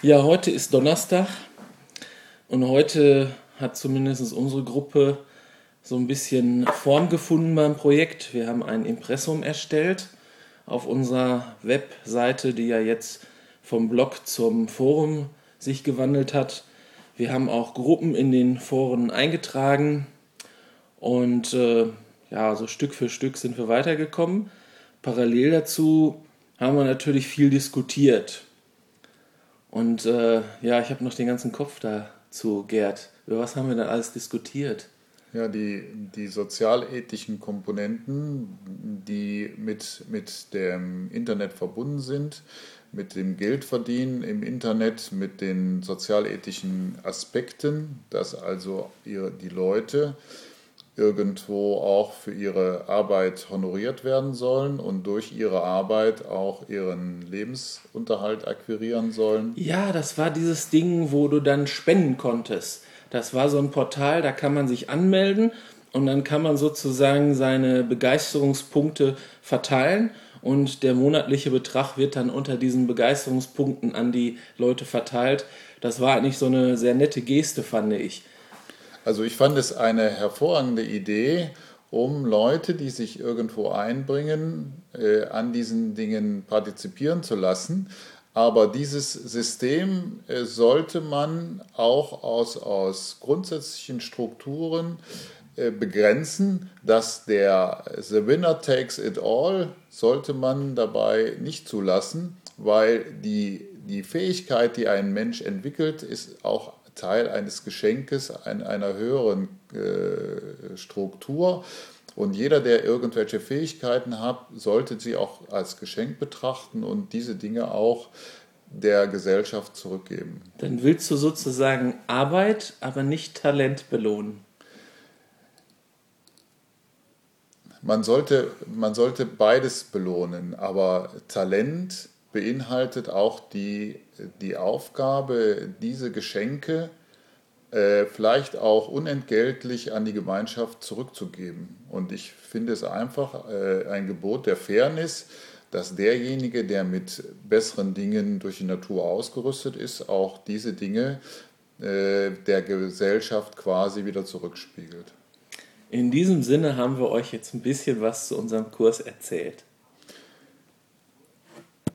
Ja, heute ist Donnerstag und heute hat zumindest unsere Gruppe so ein bisschen Form gefunden beim Projekt. Wir haben ein Impressum erstellt auf unserer Webseite, die ja jetzt vom Blog zum Forum sich gewandelt hat. Wir haben auch Gruppen in den Foren eingetragen und äh, ja, so Stück für Stück sind wir weitergekommen. Parallel dazu haben wir natürlich viel diskutiert. Und äh, ja, ich habe noch den ganzen Kopf dazu, Gerd. Über was haben wir denn alles diskutiert? Ja, die, die sozialethischen Komponenten, die mit, mit dem Internet verbunden sind, mit dem Geldverdienen im Internet, mit den sozialethischen Aspekten, dass also die Leute irgendwo auch für ihre Arbeit honoriert werden sollen und durch ihre Arbeit auch ihren Lebensunterhalt akquirieren sollen. Ja, das war dieses Ding, wo du dann spenden konntest. Das war so ein Portal, da kann man sich anmelden und dann kann man sozusagen seine Begeisterungspunkte verteilen und der monatliche Betrag wird dann unter diesen Begeisterungspunkten an die Leute verteilt. Das war eigentlich so eine sehr nette Geste, fand ich. Also ich fand es eine hervorragende Idee, um Leute, die sich irgendwo einbringen, äh, an diesen Dingen partizipieren zu lassen. Aber dieses System äh, sollte man auch aus, aus grundsätzlichen Strukturen äh, begrenzen, dass der The Winner takes it all sollte man dabei nicht zulassen, weil die, die Fähigkeit, die ein Mensch entwickelt, ist auch Teil eines Geschenkes einer höheren äh, Struktur. Und jeder, der irgendwelche Fähigkeiten hat, sollte sie auch als Geschenk betrachten und diese Dinge auch der Gesellschaft zurückgeben. Dann willst du sozusagen Arbeit, aber nicht Talent belohnen. Man sollte, man sollte beides belohnen, aber Talent beinhaltet auch die, die Aufgabe, diese Geschenke äh, vielleicht auch unentgeltlich an die Gemeinschaft zurückzugeben. Und ich finde es einfach äh, ein Gebot der Fairness, dass derjenige, der mit besseren Dingen durch die Natur ausgerüstet ist, auch diese Dinge äh, der Gesellschaft quasi wieder zurückspiegelt. In diesem Sinne haben wir euch jetzt ein bisschen was zu unserem Kurs erzählt.